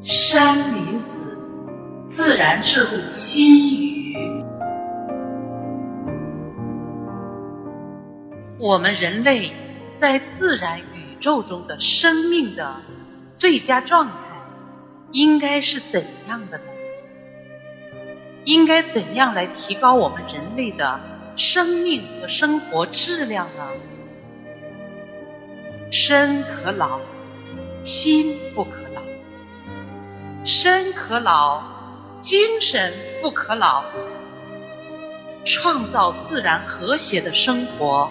山林子，自然智慧心语。我们人类在自然宇宙中的生命的最佳状态，应该是怎样的呢？应该怎样来提高我们人类的生命和生活质量呢？身可老，心不可；身可老，精神不可老。创造自然和谐的生活，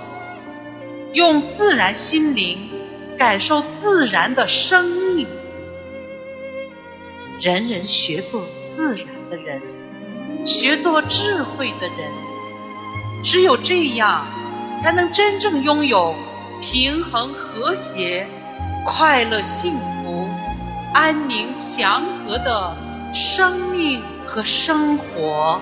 用自然心灵感受自然的生命。人人学做自然的人，学做智慧的人。只有这样，才能真正拥有。平衡、和谐、快乐、幸福、安宁、祥和的生命和生活。